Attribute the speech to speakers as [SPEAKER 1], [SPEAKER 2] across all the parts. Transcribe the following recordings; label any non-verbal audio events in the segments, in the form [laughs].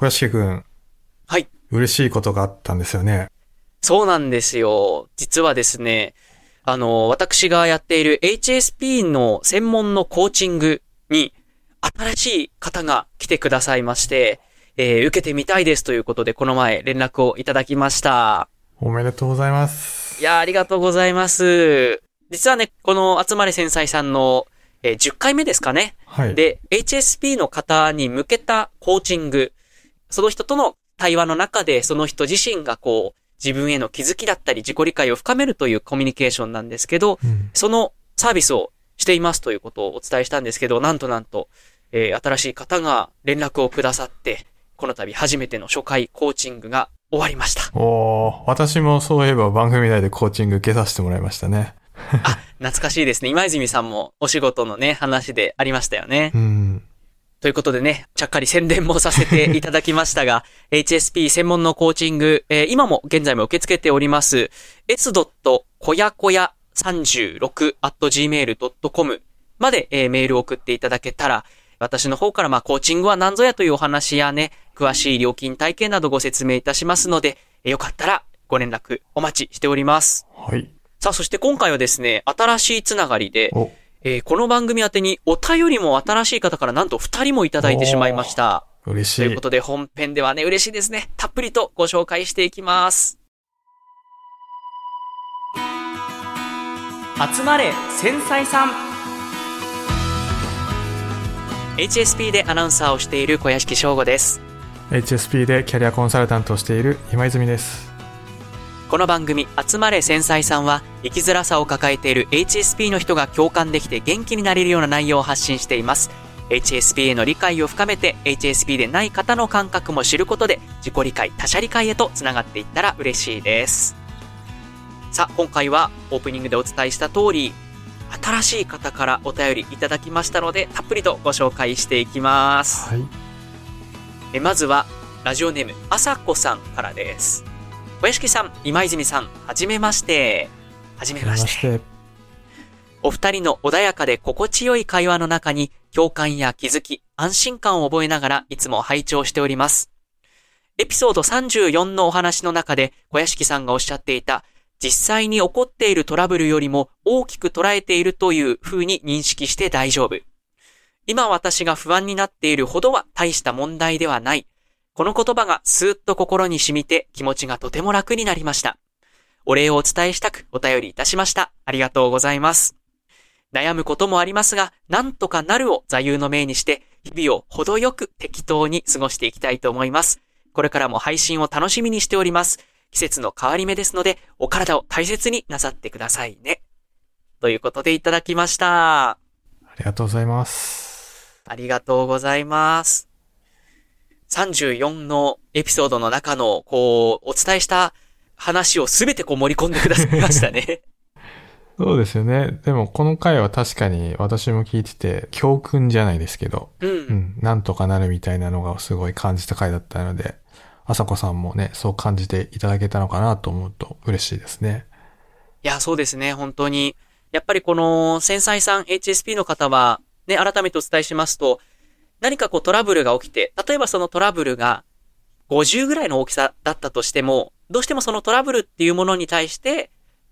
[SPEAKER 1] 小屋敷くん。
[SPEAKER 2] はい。
[SPEAKER 1] 嬉しいことがあったんですよね。
[SPEAKER 2] そうなんですよ。実はですね、あの、私がやっている HSP の専門のコーチングに、新しい方が来てくださいまして、えー受けてみたいですということで、この前連絡をいただきました。
[SPEAKER 1] おめでとうございます。
[SPEAKER 2] いやー、ありがとうございます。実はね、この集まれ繊細さんの、えー10回目ですかね。
[SPEAKER 1] はい。
[SPEAKER 2] で、HSP の方に向けたコーチング、その人との対話の中で、その人自身がこう、自分への気づきだったり自己理解を深めるというコミュニケーションなんですけど、
[SPEAKER 1] うん
[SPEAKER 2] そのサービスをしていますということをお伝えしたんですけど、なんとなんと、えー新しい方が連絡をくださって、この度初めての初回コーチングが終わりました。
[SPEAKER 1] おー、私もそういえば番組内でコーチング受けさせてもらいましたね。
[SPEAKER 2] あ、懐かしいですね。今泉さんもお仕事のね、話でありましたよね。
[SPEAKER 1] うん。
[SPEAKER 2] ということでね、ちゃっかり宣伝もさせていただきましたが、[laughs] HSP 専門のコーチング、えー今も現在も受け付けております、s. こやこや 36.gmail.com まで、えーメールを送っていただけたら、私の方からまあコーチングは何ぞやというお話やね、詳しい料金体系などご説明いたしますので、えーよかったらご連絡お待ちしております。
[SPEAKER 1] はい。
[SPEAKER 2] さあ、そして今回はですね、新しいつながりで、
[SPEAKER 1] お、
[SPEAKER 2] えーこの番組宛てにお便りも新しい方からなんと2人もいただいてしまいました。
[SPEAKER 1] 嬉しい
[SPEAKER 2] というこ。とで本編ではね、嬉しいですね。たっぷりとご紹介していきます。集まれ、繊細さん HSP でアナウンサーをしている小屋敷翔吾です。
[SPEAKER 1] HSP でキャリアコンサルタントをしている今泉です。
[SPEAKER 2] この番組、集まれ繊細さんは、生きづらさを抱えている HSP の人が共感できて元気になれるような内容を発信しています。HSP への理解を深めて、HSP でない方の感覚も知ることで、自己理解、他者理解へとつながっていったら嬉しいです。さあ、今回はオープニングでお伝えした通り、新しい方からお便りいただきましたので、たっぷりとご紹介していきます。
[SPEAKER 1] はい。
[SPEAKER 2] えまずは、ラジオネーム、あさこさんからです。小屋敷さん、今泉さん、はじめまして。はじめまして。
[SPEAKER 1] て。
[SPEAKER 2] お二人の穏やかで心地よい会話の中に共感や気づき、安心感を覚えながらいつも拝聴しております。エピソード34のお話の中で小屋敷さんがおっしゃっていた実際に起こっているトラブルよりも大きく捉えているという風に認識して大丈夫。今私が不安になっているほどは大した問題ではない。この言葉がスーッと心に染みて気持ちがとても楽になりました。お礼をお伝えしたくお便りいたしました。ありがとうございます。悩むこともありますが、なんとかなるを座右の銘にして、日々を程よく適当に過ごしていきたいと思います。これからも配信を楽しみにしております。季節の変わり目ですので、お体を大切になさってくださいね。ということでいただきました。
[SPEAKER 1] ありがとうございます。
[SPEAKER 2] ありがとうございます。34のエピソードの中の、こう、お伝えした話をすべてこう盛り込んでくださいましたね。[laughs]
[SPEAKER 1] そうですよね。でもこの回は確かに私も聞いてて、教訓じゃないですけど、
[SPEAKER 2] うん。
[SPEAKER 1] うん、なんとかなるみたいなのがすごい感じた回だったので、あさこさんもね、そう感じていただけたのかなと思うと嬉しいですね。
[SPEAKER 2] いや、そうですね、本当に。やっぱりこの、繊細さん HSP の方は、ね、改めてお伝えしますと、何かこうトラブルが起きて、例えばそのトラブルが50ぐらいの大きさだったとしても、どうしてもそのトラブルっていうものに対して、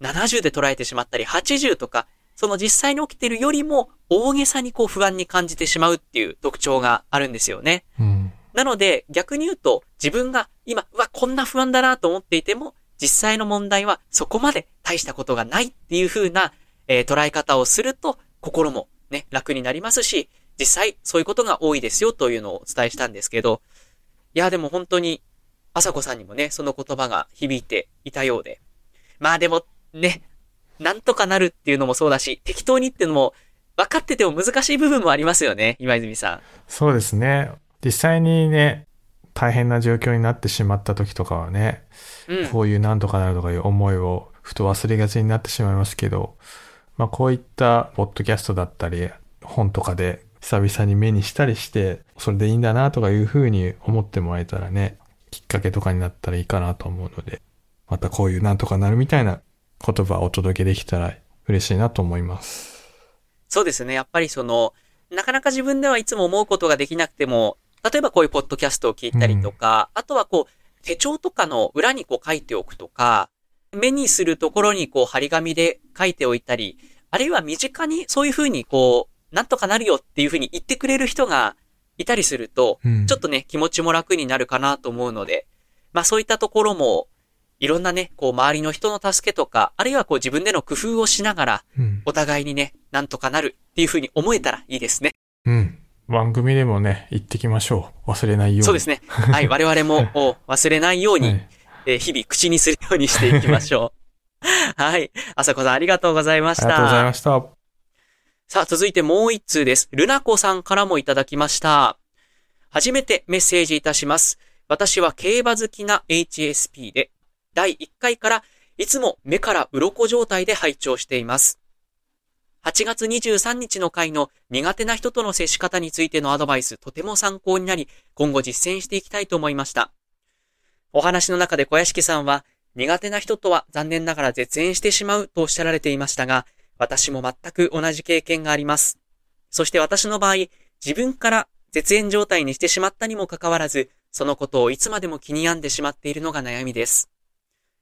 [SPEAKER 2] 70で捉えてしまったり、80とか、その実際に起きてるよりも大げさにこう不安に感じてしまうっていう特徴があるんですよね。
[SPEAKER 1] うん。
[SPEAKER 2] なので、逆に言うと、自分が今、うわ、こんな不安だなと思っていても、実際の問題はそこまで大したことがないっていう風な、えー捉え方をすると、心もね、楽になりますし、実際そういうことが多いですよというのをお伝えしたんですけど、いや、でも本当に、あさこさんにもね、その言葉が響いていたようで。まあでも、ね、なんとかなるっていうのもそうだし、適当にっていうのも、分かってても難しい部分もありますよね、今泉さん。
[SPEAKER 1] そうですね。実際にね、大変な状況になってしまった時とかはね、
[SPEAKER 2] うん。
[SPEAKER 1] こういうなんとかなるとかいう思いをふと忘れがちになってしまいますけど、まあこういったポッドキャストだったり、本とかで久々に目にしたりして、それでいいんだなとかいうふうに思ってもらえたらね、きっかけとかになったらいいかなと思うので、またこういうなんとかなるみたいな言葉をお届けできたら嬉しいなと思います。
[SPEAKER 2] そうですね。やっぱりその、なかなか自分ではいつも思うことができなくても、例えばこういうポッドキャストを聞いたりとか、あとはこう、手帳とかの裏にこう書いておくとか、目にするところにこう張り紙で書いておいたり、あるいは身近にそういうふうにこう、なんとかなるよっていうふうに言ってくれる人がいたりすると、
[SPEAKER 1] うん
[SPEAKER 2] ちょっとね、気持ちも楽になるかなと思うので、まあそういったところも、いろんなね、こう周りの人の助けとか、あるいはこう自分での工夫をしながら、
[SPEAKER 1] うん。
[SPEAKER 2] お互いにね、なんとかなるっていうふうに思えたらいいですね。
[SPEAKER 1] うん。番組でもね、言ってきましょう。忘れないように。
[SPEAKER 2] そうですね。はい、我々も [laughs] お忘れないように、
[SPEAKER 1] はい
[SPEAKER 2] えー日々口にするようにしていきましょう。[laughs] はい。あさこさんありがとうございました。
[SPEAKER 1] ありがとうございました。
[SPEAKER 2] さあ、続いてもう一通です。ルナコさんからもいただきました。初めてメッセージいたします。私は競馬好きな HSP で、第1回からいつも目から鱗状態で拝聴しています。8月23日の回の苦手な人との接し方についてのアドバイスとても参考になり、今後実践していきたいと思いました。お話の中で小屋敷さんは、苦手な人とは残念ながら絶縁してしまうとおっしゃられていましたが、私も全く同じ経験があります。そして私の場合、自分から絶縁状態にしてしまったにもかかわらず、そのことをいつまでも気に病んでしまっているのが悩みです。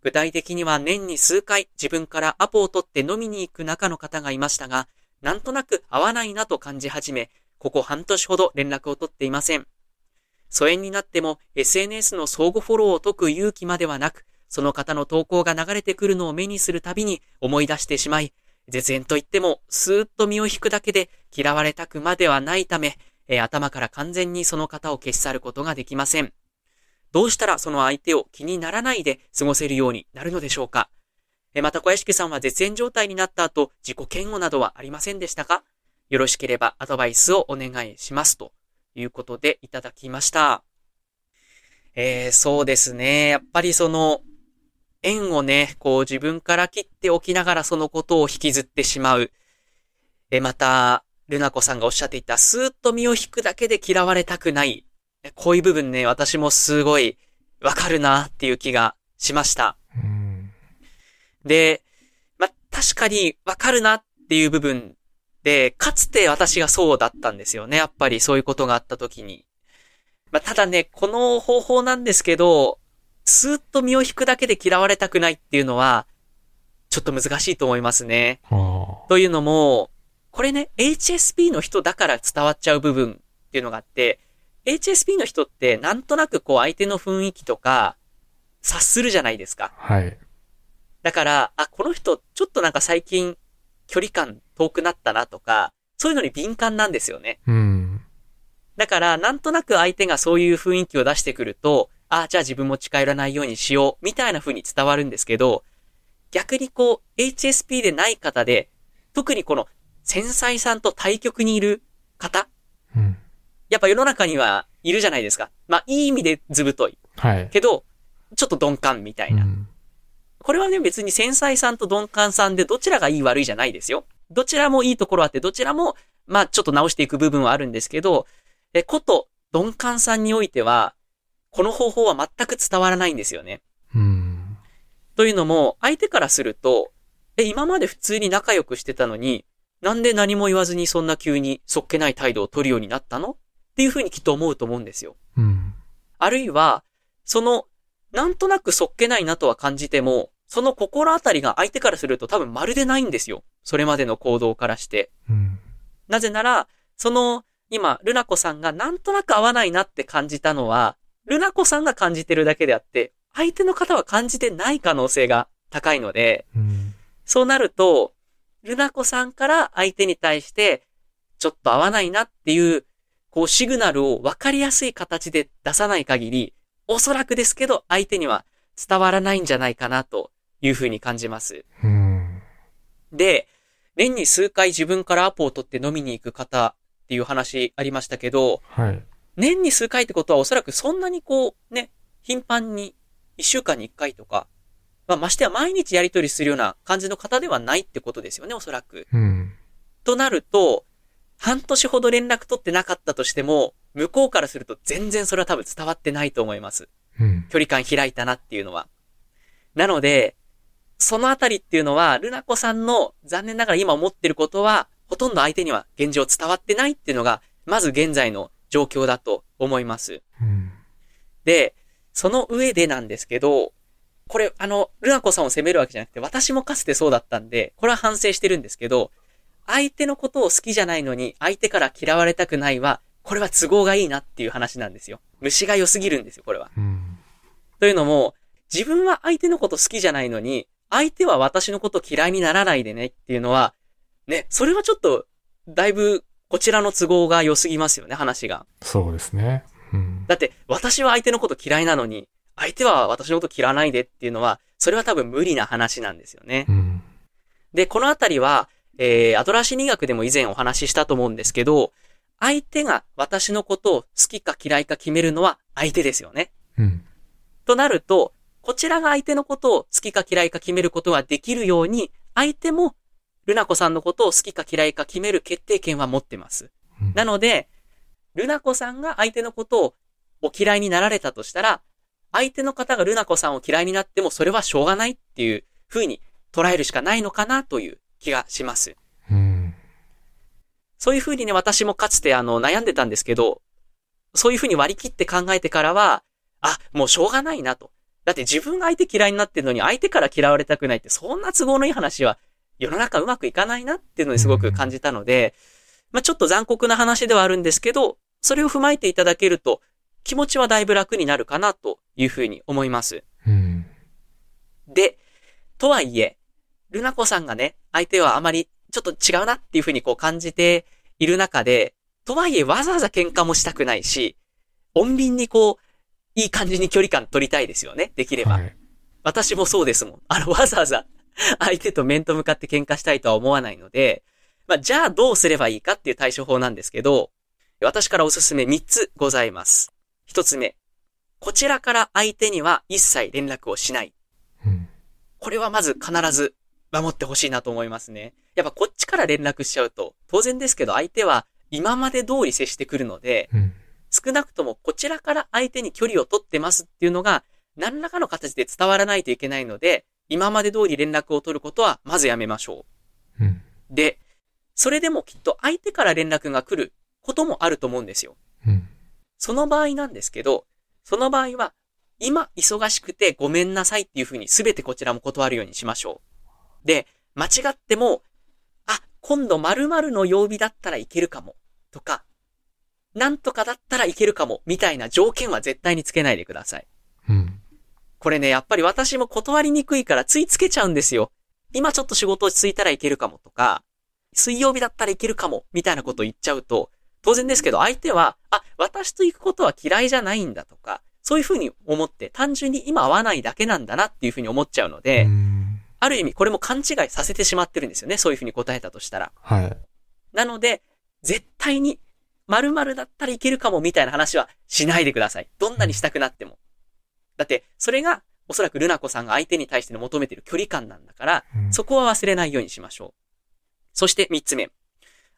[SPEAKER 2] 具体的には年に数回自分からアポを取って飲みに行く仲の方がいましたが、なんとなく合わないなと感じ始め、ここ半年ほど連絡を取っていません。疎遠になっても SNS の相互フォローを解く勇気まではなく、その方の投稿が流れてくるのを目にするたびに思い出してしまい、絶縁といってもスーッと身を引くだけで嫌われたくまではないため、えー頭から完全にその方を消し去ることができません。どうしたらその相手を気にならないで過ごせるようになるのでしょうか？えーまた小屋敷さんは絶縁状態になった後、自己嫌悪などはありませんでしたか？よろしければアドバイスをお願いします。ということでいただきました。えー、そうですね。やっぱりその、縁をね、こう自分から切っておきながらそのことを引きずってしまう。え、また、ルナコさんがおっしゃっていた、スーッと身を引くだけで嫌われたくない。えこういう部分ね、私もすごいわかるなっていう気がしました。
[SPEAKER 1] うん。
[SPEAKER 2] で、ま、確かにわかるなっていう部分で、かつて私がそうだったんですよね。やっぱりそういうことがあった時に。まあ、ただね、この方法なんですけど、スーッと身を引くだけで嫌われたくないっていうのは、ちょっと難しいと思いますね。
[SPEAKER 1] あ
[SPEAKER 2] というのも、これね、HSP の人だから伝わっちゃう部分っていうのがあって、HSP の人ってなんとなくこう相手の雰囲気とか察するじゃないですか。
[SPEAKER 1] あ。はい。
[SPEAKER 2] だから、あ、この人ちょっとなんか最近距離感遠くなったなとか、そういうのに敏感なんですよね。
[SPEAKER 1] うん。
[SPEAKER 2] だから、なんとなく相手がそういう雰囲気を出してくると、あ、じゃあ自分も近寄らないようにしよう、みたいな風に伝わるんですけど、逆にこう、HSP でない方で、特にこの繊細さんと対極にいる方、
[SPEAKER 1] うん。
[SPEAKER 2] やっぱ世の中にはいるじゃないですか。まあ、いい意味でずぶとい。
[SPEAKER 1] はい。
[SPEAKER 2] けど、ちょっと鈍感みたいうな。
[SPEAKER 1] ん。
[SPEAKER 2] これはね、別に繊細さんと鈍感さんでどちらがいい悪いじゃないですよ。どちらもいいところあって、どちらも、まあちょっと直していく部分はあるんですけど、え、こと、鈍感さんにおいては、この方法は全く伝わらないんですよね。
[SPEAKER 1] うん。
[SPEAKER 2] というのも、相手からすると、え、今まで普通に仲良くしてたのに、なんで何も言わずにそんな急にそっけない態度を取るようになったの？っていうふうにきっと思うと思うんですよ。
[SPEAKER 1] うん。
[SPEAKER 2] あるいは、その、なんとなくそっけないなとは感じても、その心当たりが相手からすると多分まるでないんですよ。それまでの行動からして。
[SPEAKER 1] うん。
[SPEAKER 2] なぜなら、その、今、ルナコさんがなんとなく合わないなって感じたのは、ルナコさんが感じてるだけであって、相手の方は感じてない可能性が高いので、
[SPEAKER 1] うん。
[SPEAKER 2] そうなると、ルナコさんから相手に対して、ちょっと合わないなっていう、こうシグナルを分かりやすい形で出さない限り、おそらくですけど相手には伝わらないんじゃないかなというふうに感じます。
[SPEAKER 1] うん。
[SPEAKER 2] で、年に数回自分からアポを取って飲みに行く方っていう話ありましたけど、
[SPEAKER 1] はい。
[SPEAKER 2] 年に数回ってことはおそらくそんなにこう、ね、頻繁に一週間に一回とか、まあ、ましては毎日やり取りするような感じの方ではないってことですよね、おそらく。
[SPEAKER 1] うん。
[SPEAKER 2] となると、半年ほど連絡取ってなかったとしても、向こうからすると全然それは多分伝わってないと思います。
[SPEAKER 1] うん。
[SPEAKER 2] 距離感開いたなっていうのは。なので、そのあたりっていうのは、ルナコさんの残念ながら今思ってることは、ほとんど相手には現状伝わってないっていうのが、まず現在の状況だと思います。
[SPEAKER 1] うん。
[SPEAKER 2] で、その上でなんですけど、これ、あの、ルナコさんを責めるわけじゃなくて、私もかつてそうだったんで、これは反省してるんですけど、相手のことを好きじゃないのに、相手から嫌われたくないは、これは都合がいいなっていう話なんですよ。虫が良すぎるんですよ、これは。
[SPEAKER 1] うん。
[SPEAKER 2] というのも、自分は相手のこと好きじゃないのに、相手は私のこと嫌いにならないでねっていうのは、ね、それはちょっと、だいぶ、こちらの都合が良すぎますよね、話が。
[SPEAKER 1] そうですね。うん。
[SPEAKER 2] だって、私は相手のこと嫌いなのに、相手は私のこと嫌わないでっていうのは、それは多分無理な話なんですよね
[SPEAKER 1] う。ん。
[SPEAKER 2] で、このあたりは、えー、アドラー心理学でも以前お話ししたと思うんですけど、相手が私のことを好きか嫌いか決めるのは相手ですよね。
[SPEAKER 1] うん。
[SPEAKER 2] となると、こちらが相手のことを好きか嫌いか決めることができるように、相手も、ルナコさんのことを好きか嫌いか決める決定権は持ってます。
[SPEAKER 1] うん
[SPEAKER 2] なので、ルナコさんが相手のことをお嫌いになられたとしたら、相手の方がルナコさんを嫌いになってもそれはしょうがないっていう風に捉えるしかないのかなという気がします。
[SPEAKER 1] うん。
[SPEAKER 2] そういう風にね、私もかつてあの悩んでたんですけど、そういう風に割り切って考えてからは、あ、もうしょうがないなと。だって自分が相手嫌いになってるのに相手から嫌われたくないってそんな都合のいい話は世の中うまくいかないなっていうのにすごく感じたので、まあちょっと残酷な話ではあるんですけど、それを踏まえていただけると気持ちはだいぶ楽になるかなという風に思います。
[SPEAKER 1] うん。
[SPEAKER 2] で、とはいえ、ルナコさんがね、相手はあまりちょっと違うなっていう風にこう感じている中で、とはいえわざわざ喧嘩もしたくないし、穏便にこう、いい感じに距離感取りたいですよね、できれば。
[SPEAKER 1] はい。
[SPEAKER 2] 私もそうですもん。あの、わざわざ [laughs] 相手と面と向かって喧嘩したいとは思わないので、まあ、じゃあどうすればいいかっていう対処法なんですけど、私からおすすめ3つございます。1つ目。こちらから相手には一切連絡をしない。
[SPEAKER 1] うん。
[SPEAKER 2] これはまず必ず守ってほしいなと思いますね。やっぱこっちから連絡しちゃうと、当然ですけど相手は今まで通り接してくるので、
[SPEAKER 1] うん。
[SPEAKER 2] 少なくともこちらから相手に距離を取ってますっていうのが、何らかの形で伝わらないといけないので、今まで通り連絡を取ることはまずやめましょ
[SPEAKER 1] うん。
[SPEAKER 2] う。で、それでもきっと相手から連絡が来ることもあると思うんですよ。
[SPEAKER 1] うん。
[SPEAKER 2] その場合なんですけど、その場合は、今忙しくてごめんなさいっていうふうに全てこちらも断るようにしましょう。で、間違っても、あ、今度〇〇の曜日だったらいけるかも、とか、なんとかだったらいけるかも、みたいな条件は絶対につけないでください。
[SPEAKER 1] うん。
[SPEAKER 2] これね、やっぱり私も断りにくいからついつけちゃうんですよ。今ちょっと仕事落ち着いたらいけるかもとか、水曜日だったらいけるかも、みたいなことを言っちゃうと、当然ですけど相手は、あ、私と行くことは嫌いじゃないんだとか、そういうふうに思って単純に今会わないだけなんだなっていうふうに思っちゃうので、
[SPEAKER 1] うん
[SPEAKER 2] ある意味これも勘違いさせてしまってるんですよね。そういうふうに答えたとしたら。
[SPEAKER 1] はい。
[SPEAKER 2] なので、絶対に〇〇だったらいけるかもみたいな話はしないでください。どんなにしたくなっても。だって、それがおそらくルナコさんが相手に対しての求めている距離感なんだから、
[SPEAKER 1] うん
[SPEAKER 2] そこは忘れないようにしましょう。そして三つ目。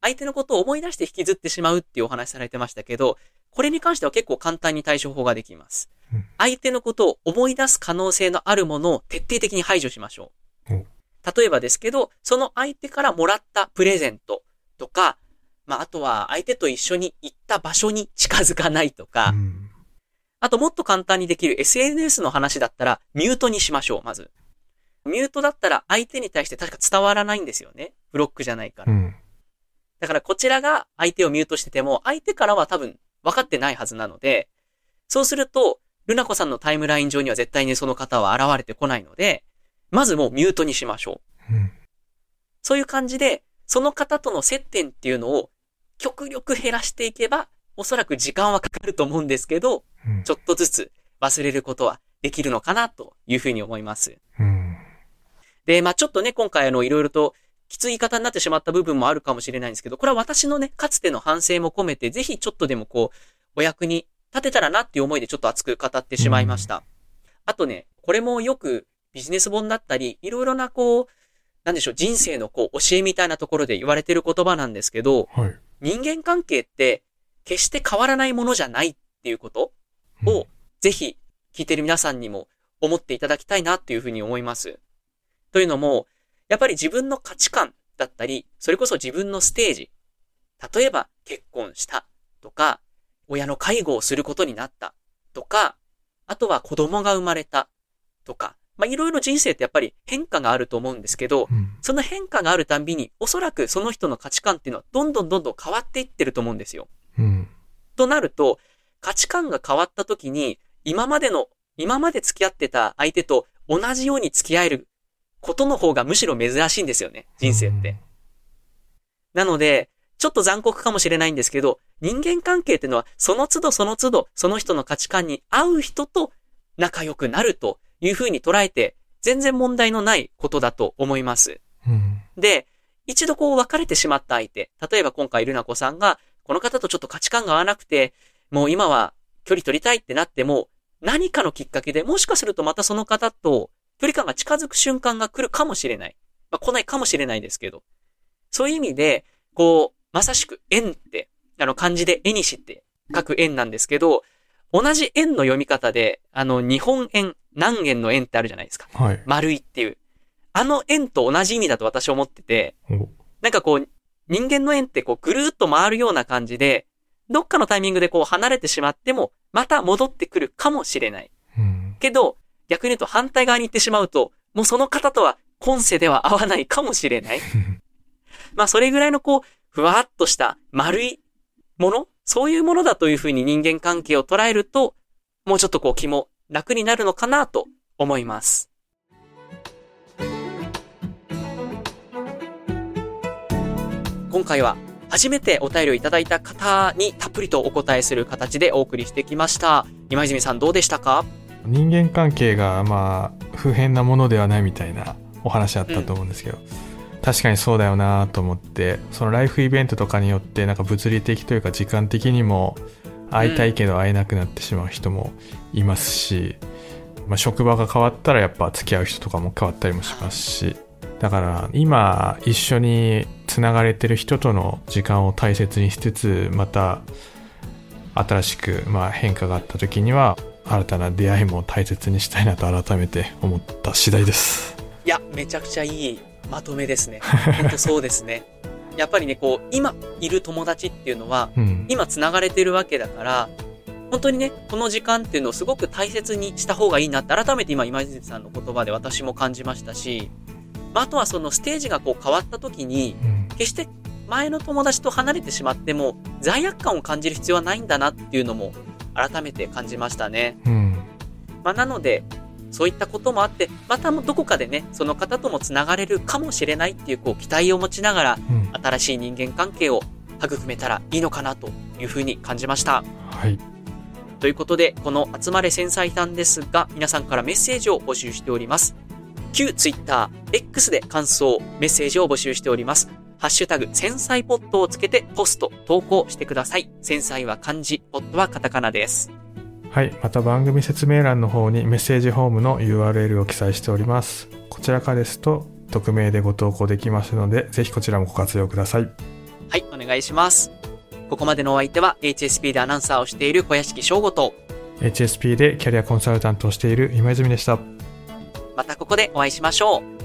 [SPEAKER 2] 相手のことを思い出して引きずってしまうっていうお話されてましたけど、これに関しては結構簡単に対処法ができます
[SPEAKER 1] うん。
[SPEAKER 2] 相手のことを思い出す可能性のあるものを徹底的に排除しましょう
[SPEAKER 1] お。
[SPEAKER 2] 例えばですけど、その相手からもらったプレゼントとか、まあ、あとは相手と一緒に行った場所に近づかないとか、
[SPEAKER 1] うん
[SPEAKER 2] あともっと簡単にできる SNS の話だったら、ミュートにしましょう、まず。ミュートだったら相手に対して確か伝わらないんですよね。ブロックじゃないから。
[SPEAKER 1] うん。
[SPEAKER 2] だからこちらが相手をミュートしてても、相手からは多分分かってないはずなので、そうすると、ルナコさんのタイムライン上には絶対にその方は現れてこないので、まずもうミュートにしましょう。
[SPEAKER 1] うん。
[SPEAKER 2] そういう感じで、その方との接点っていうのを極力減らしていけば、おそらく時間はかかると思うんですけど、
[SPEAKER 1] うん
[SPEAKER 2] ちょっとずつ忘れることはできるのかなというふうに思います。
[SPEAKER 1] うん。
[SPEAKER 2] で、まあちょっとね、今回あの、いろいろときつい言い方になってしまった部分もあるかもしれないんですけど、これは私のね、かつての反省も込めて、ぜひちょっとでもこう、お役に立てたらなっていう思いでちょっと熱く語ってしまいました。あとね、これもよくビジネス本だったり、いろいろなこう、なんでしょう、人生のこう、教えみたいなところで言われてる言葉なんですけど、
[SPEAKER 1] はい。
[SPEAKER 2] 人間関係って、決して変わらないものじゃないっていうこと
[SPEAKER 1] うん
[SPEAKER 2] を、ぜひ聞いてる皆さんにも思っていただきたいなっていうふうに思います。というのも、やっぱり自分の価値観だったり、それこそ自分のステージ。例えば結婚したとか、親の介護をすることになったとか、あとは子供が生まれたとか、まあ、いろいろ人生ってやっぱり変化があると思うんですけど、
[SPEAKER 1] うん。
[SPEAKER 2] その変化があるたんびに、おそらくその人の価値観っていうのはどんどんどんどん変わっていってると思うんですよ。
[SPEAKER 1] うん。
[SPEAKER 2] となると、価値観が変わった時に、今までの、今まで付き合ってた相手と同じように付き合えることの方がむしろ珍しいんですよね、人生って。なので、ちょっと残酷かもしれないんですけど、人間関係っていうのは、その都度その都度、その人の価値観に合う人と仲良くなるというふうに捉えて、全然問題のないことだと思います。
[SPEAKER 1] うん。
[SPEAKER 2] で、一度こう別れてしまった相手、例えば今回ルナ子さんが、この方とちょっと価値観が合わなくて、もう今は距離取りたいってなっても、何かのきっかけでもしかするとまたその方と距離感が近づく瞬間が来るかもしれない。まあ来ないかもしれないですけど。そういう意味で、こう、まさしく縁って、あの漢字で絵にしって書く縁なんですけど、同じ円の読み方で、あの日本円、何円の円ってあるじゃないですか。
[SPEAKER 1] はい。
[SPEAKER 2] 丸いっていう。あの円と同じ意味だと私は思ってて、
[SPEAKER 1] お
[SPEAKER 2] なんかこう、人間の縁ってこうぐるーっと回るような感じで、どっかのタイミングでこう離れてしまっても、また戻ってくるかもしれない。
[SPEAKER 1] うん。
[SPEAKER 2] けど、逆に言うと反対側に行ってしまうと、もうその方とは今世では合わないかもしれない。[laughs] まあそれぐらいのこう、ふわっとした丸いものそういうものだというふうに人間関係を捉えると、もうちょっとこう気も楽になるのかなと思います。今回は初めてお便りをいただいた方にたっぷりとお答えする形でお送りしてきました。今泉さんどうでしたか？
[SPEAKER 1] 人間関係がまあ普遍なものではないみたいなお話あったと思うんですけど、確かにそうだよなと思ってそのライフイベントとかによってなんか物理的というか時間的にも会いたいけど会えなくなってしまう人もいますし、まあ、職場が変わったらやっぱ付き合う人とかも変わったりもしますしだから今一緒につながれてる人との時間を大切にしつつまた新しくまあ変化があった時には新たな出会いも大切にしたいなと改めて思った次第です。
[SPEAKER 2] いや、めちゃくちゃいいまとめですね。本当そうですね。やっぱりね、こう、今いる友達っていうのは、
[SPEAKER 1] うん。
[SPEAKER 2] 今繋がれてるわけだから、本当にね、この時間っていうのをすごく大切にした方がいいなって、改めて今、今泉さんの言葉で私も感じましたし、まあ、あとはそのステージがこう変わった時に、
[SPEAKER 1] うん
[SPEAKER 2] 決して前の友達と離れてしまっても、罪悪感を感じる必要はないんだなっていうのも、改めて感じましたね。
[SPEAKER 1] うん。
[SPEAKER 2] まあ、なので、そういったこともあって、またどこかでね、その方とも繋がれるかもしれないっていう、こう、期待を持ちながら、
[SPEAKER 1] うん。
[SPEAKER 2] 新しい人間関係を育めたらいいのかなというふうに感じました。
[SPEAKER 1] はい。
[SPEAKER 2] ということで、この集まれ繊細さんですが、皆さんからメッセージを募集しております。旧 Twitter、X で感想、メッセージを募集しております。ハッシュタグ、繊細ポットをつけてポスト、投稿してください。繊細は漢字、ポットはカタカナです。
[SPEAKER 1] はい。また番組説明欄の方にメッセージフォームの URL を記載しております。こちらからですと、匿名でご投稿できますので、ぜひこちらもご活用ください。
[SPEAKER 2] はい、お願いします。ここまでのお相手は HSP でアナウンサーをしている小屋敷翔吾と、
[SPEAKER 1] HSP でキャリアコンサルタントをしている今泉でした。
[SPEAKER 2] またここでお会いしましょう。